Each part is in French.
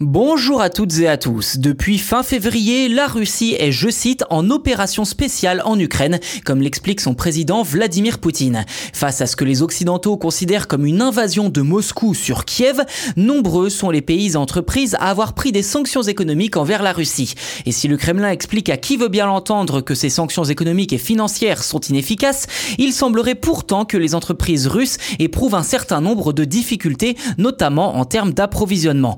Bonjour à toutes et à tous. Depuis fin février, la Russie est, je cite, en opération spéciale en Ukraine, comme l'explique son président Vladimir Poutine. Face à ce que les Occidentaux considèrent comme une invasion de Moscou sur Kiev, nombreux sont les pays entreprises à avoir pris des sanctions économiques envers la Russie. Et si le Kremlin explique à qui veut bien l'entendre que ces sanctions économiques et financières sont inefficaces, il semblerait pourtant que les entreprises russes éprouvent un certain nombre de difficultés, notamment en termes d'approvisionnement.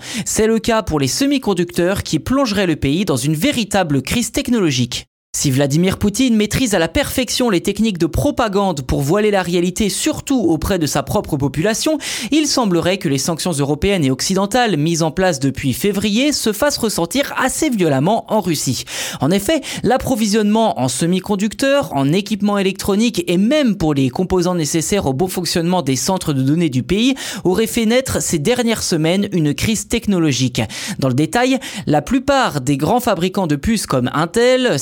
Pour les semi-conducteurs qui plongeraient le pays dans une véritable crise technologique. Si Vladimir Poutine maîtrise à la perfection les techniques de propagande pour voiler la réalité surtout auprès de sa propre population, il semblerait que les sanctions européennes et occidentales mises en place depuis février se fassent ressentir assez violemment en Russie. En effet, l'approvisionnement en semi-conducteurs, en équipements électroniques et même pour les composants nécessaires au bon fonctionnement des centres de données du pays aurait fait naître ces dernières semaines une crise technologique. Dans le détail, la plupart des grands fabricants de puces comme Intel,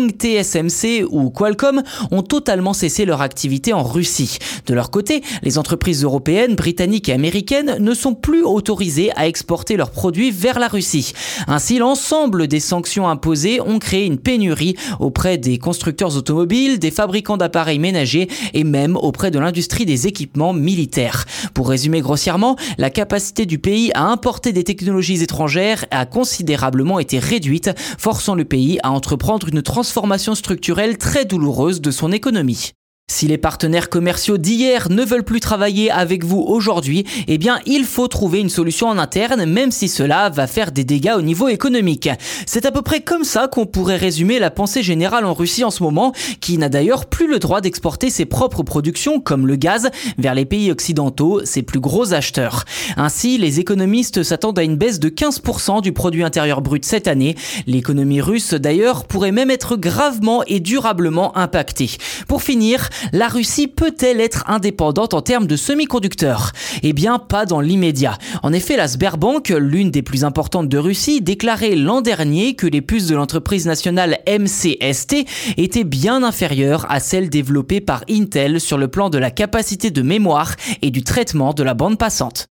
TSMC ou Qualcomm ont totalement cessé leur activité en Russie. De leur côté, les entreprises européennes, britanniques et américaines ne sont plus autorisées à exporter leurs produits vers la Russie. Ainsi, l'ensemble des sanctions imposées ont créé une pénurie auprès des constructeurs automobiles, des fabricants d'appareils ménagers et même auprès de l'industrie des équipements militaires. Pour résumer grossièrement, la capacité du pays à importer des technologies étrangères a considérablement été réduite, forçant le pays à entreprendre une transition transformation structurelle très douloureuse de son économie. Si les partenaires commerciaux d'hier ne veulent plus travailler avec vous aujourd'hui, eh bien il faut trouver une solution en interne, même si cela va faire des dégâts au niveau économique. C'est à peu près comme ça qu'on pourrait résumer la pensée générale en Russie en ce moment, qui n'a d'ailleurs plus le droit d'exporter ses propres productions, comme le gaz, vers les pays occidentaux, ses plus gros acheteurs. Ainsi, les économistes s'attendent à une baisse de 15% du produit intérieur brut cette année. L'économie russe, d'ailleurs, pourrait même être gravement et durablement impactée. Pour finir, la Russie peut-elle être indépendante en termes de semi-conducteurs? Eh bien, pas dans l'immédiat. En effet, la Sberbank, l'une des plus importantes de Russie, déclarait l'an dernier que les puces de l'entreprise nationale MCST étaient bien inférieures à celles développées par Intel sur le plan de la capacité de mémoire et du traitement de la bande passante.